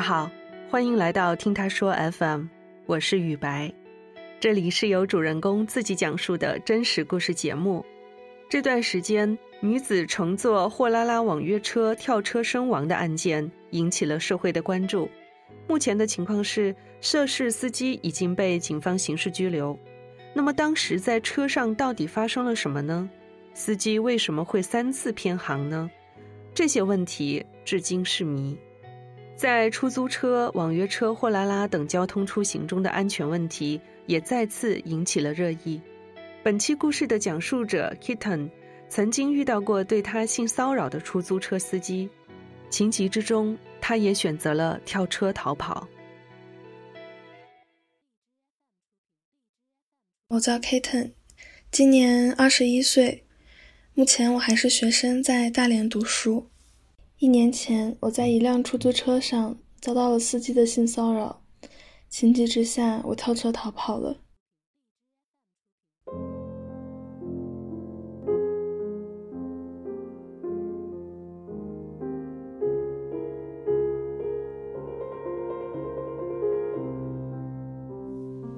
好，欢迎来到听他说 FM，我是雨白，这里是由主人公自己讲述的真实故事节目。这段时间，女子乘坐货拉拉网约车跳车身亡的案件引起了社会的关注。目前的情况是，涉事司机已经被警方刑事拘留。那么，当时在车上到底发生了什么呢？司机为什么会三次偏航呢？这些问题至今是谜。在出租车、网约车、货拉拉等交通出行中的安全问题也再次引起了热议。本期故事的讲述者 Kitten 曾经遇到过对他性骚扰的出租车司机，情急之中，他也选择了跳车逃跑。我叫 Kitten，今年二十一岁，目前我还是学生，在大连读书。一年前，我在一辆出租车上遭到了司机的性骚扰，情急之下，我跳车逃跑了。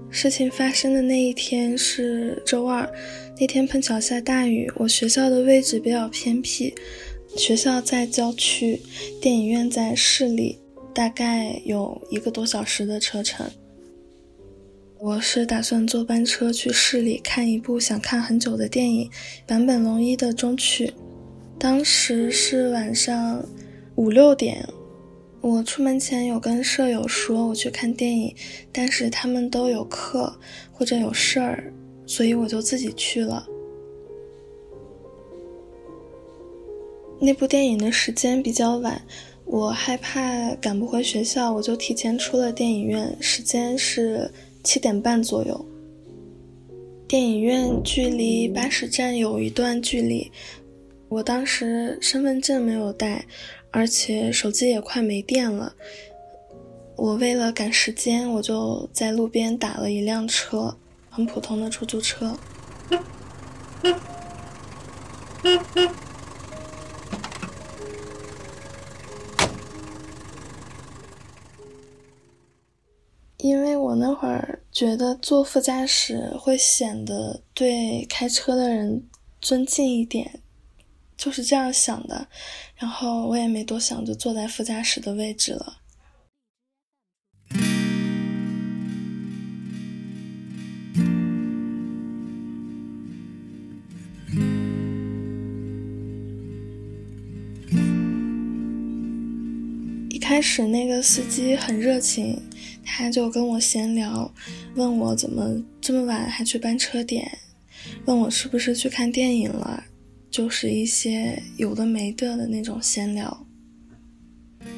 事情发生的那一天是周二，那天碰巧下大雨，我学校的位置比较偏僻。学校在郊区，电影院在市里，大概有一个多小时的车程。我是打算坐班车去市里看一部想看很久的电影《坂本龙一的终曲》。当时是晚上五六点，我出门前有跟舍友说我去看电影，但是他们都有课或者有事儿，所以我就自己去了。那部电影的时间比较晚，我害怕赶不回学校，我就提前出了电影院。时间是七点半左右。电影院距离巴士站有一段距离，我当时身份证没有带，而且手机也快没电了。我为了赶时间，我就在路边打了一辆车，很普通的出租车。我那会儿觉得坐副驾驶会显得对开车的人尊敬一点，就是这样想的，然后我也没多想，就坐在副驾驶的位置了。开始那个司机很热情。他就跟我闲聊，问我怎么这么晚还去班车点，问我是不是去看电影了，就是一些有的没的的那种闲聊。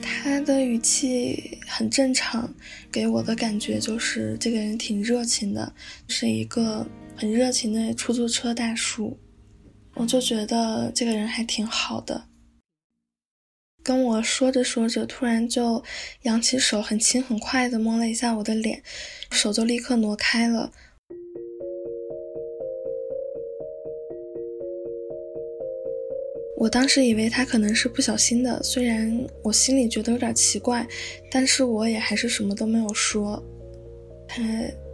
他的语气很正常，给我的感觉就是这个人挺热情的，是一个很热情的出租车大叔。我就觉得这个人还挺好的。跟我说着说着，突然就扬起手，很轻很快的摸了一下我的脸，手就立刻挪开了。我当时以为他可能是不小心的，虽然我心里觉得有点奇怪，但是我也还是什么都没有说。他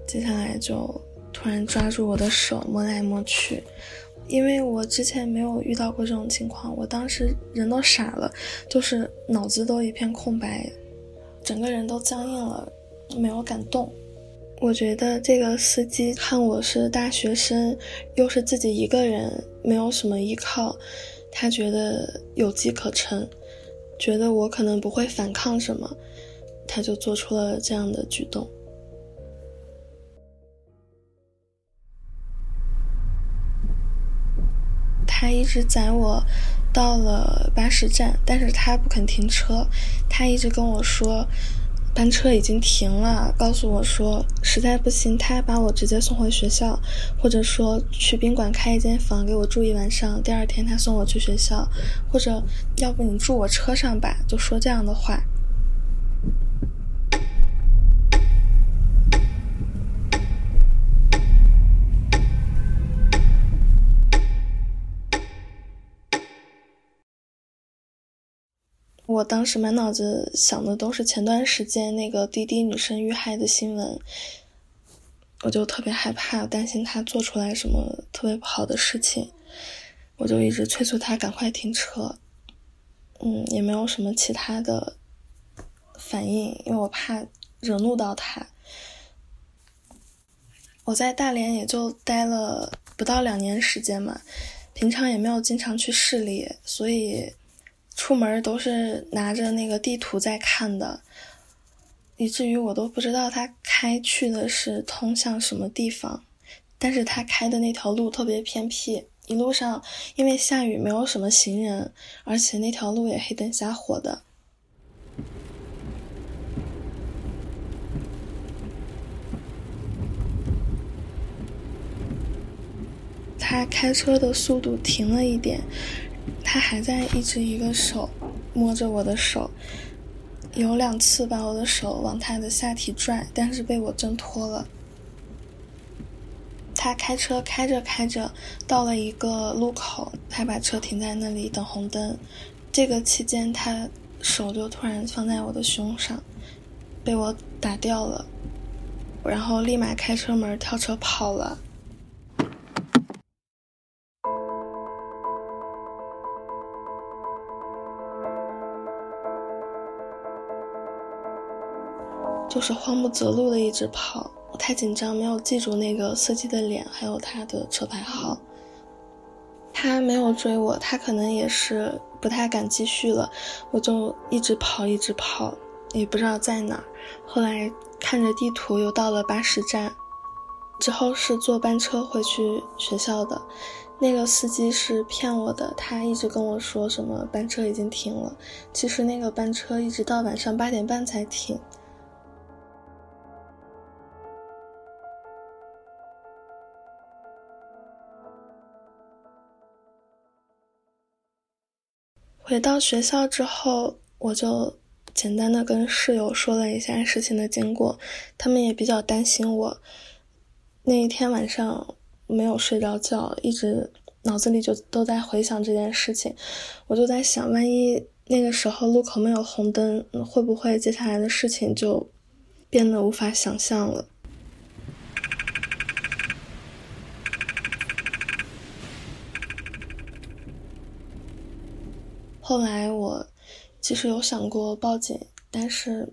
接下来就突然抓住我的手，摸来摸去。因为我之前没有遇到过这种情况，我当时人都傻了，就是脑子都一片空白，整个人都僵硬了，没有敢动。我觉得这个司机看我是大学生，又是自己一个人，没有什么依靠，他觉得有机可乘，觉得我可能不会反抗什么，他就做出了这样的举动。他一直载我到了巴士站，但是他不肯停车，他一直跟我说班车已经停了，告诉我说实在不行，他把我直接送回学校，或者说去宾馆开一间房给我住一晚上，第二天他送我去学校，或者要不你住我车上吧，就说这样的话。我当时满脑子想的都是前段时间那个滴滴女生遇害的新闻，我就特别害怕，担心她做出来什么特别不好的事情，我就一直催促她赶快停车。嗯，也没有什么其他的反应，因为我怕惹怒到她。我在大连也就待了不到两年时间嘛，平常也没有经常去市里，所以出门都是拿着那个地图在看的，以至于我都不知道他开去的是通向什么地方。但是他开的那条路特别偏僻，一路上因为下雨没有什么行人，而且那条路也黑灯瞎火的。他开车的速度停了一点，他还在一直一个手摸着我的手，有两次把我的手往他的下体拽，但是被我挣脱了。他开车开着开着，到了一个路口，他把车停在那里等红灯。这个期间，他手就突然放在我的胸上，被我打掉了，然后立马开车门跳车跑了。就是慌不择路的一直跑，我太紧张，没有记住那个司机的脸，还有他的车牌号。他没有追我，他可能也是不太敢继续了。我就一直跑，一直跑，也不知道在哪儿。后来看着地图，又到了巴士站，之后是坐班车回去学校的。那个司机是骗我的，他一直跟我说什么班车已经停了，其实那个班车一直到晚上八点半才停。回到学校之后，我就简单的跟室友说了一下事情的经过，他们也比较担心我。那一天晚上没有睡着觉，一直脑子里就都在回想这件事情。我就在想，万一那个时候路口没有红灯，会不会接下来的事情就变得无法想象了？后来我其实有想过报警，但是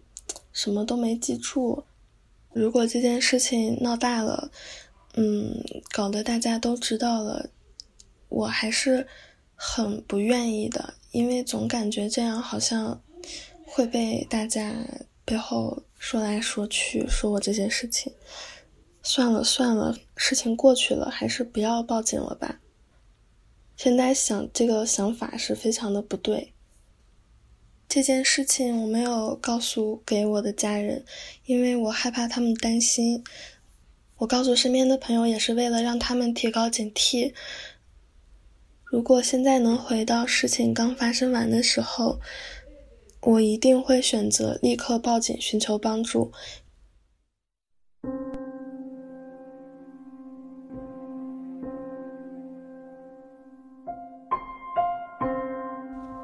什么都没记住。如果这件事情闹大了，嗯，搞得大家都知道了，我还是很不愿意的，因为总感觉这样好像会被大家背后说来说去，说我这件事情。算了算了，事情过去了，还是不要报警了吧。现在想这个想法是非常的不对。这件事情我没有告诉给我的家人，因为我害怕他们担心。我告诉身边的朋友也是为了让他们提高警惕。如果现在能回到事情刚发生完的时候，我一定会选择立刻报警寻求帮助。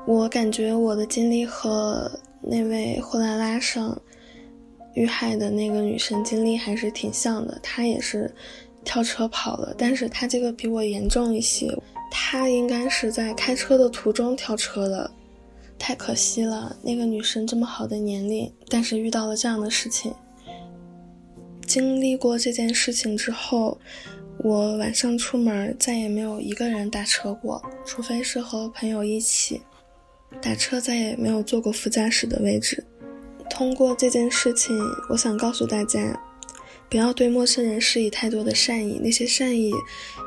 我感觉我的经历和那位货拉拉上遇害的那个女生经历还是挺像的。她也是跳车跑了，但是她这个比我严重一些。她应该是在开车的途中跳车的，太可惜了。那个女生这么好的年龄，但是遇到了这样的事情。经历过这件事情之后，我晚上出门再也没有一个人打车过，除非是和朋友一起。打车再也没有坐过副驾驶的位置。通过这件事情，我想告诉大家，不要对陌生人施以太多的善意，那些善意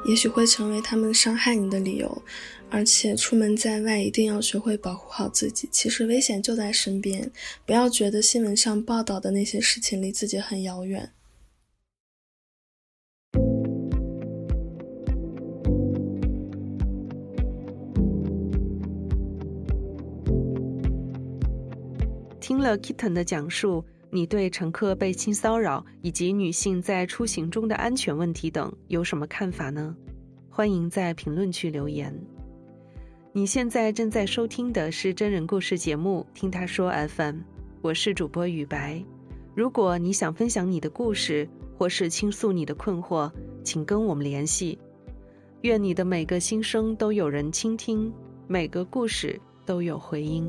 也许会成为他们伤害你的理由。而且出门在外一定要学会保护好自己。其实危险就在身边，不要觉得新闻上报道的那些事情离自己很遥远。听了 Kitten 的讲述，你对乘客被性骚扰以及女性在出行中的安全问题等有什么看法呢？欢迎在评论区留言。你现在正在收听的是真人故事节目《听他说 FM》，我是主播雨白。如果你想分享你的故事，或是倾诉你的困惑，请跟我们联系。愿你的每个心声都有人倾听，每个故事都有回音。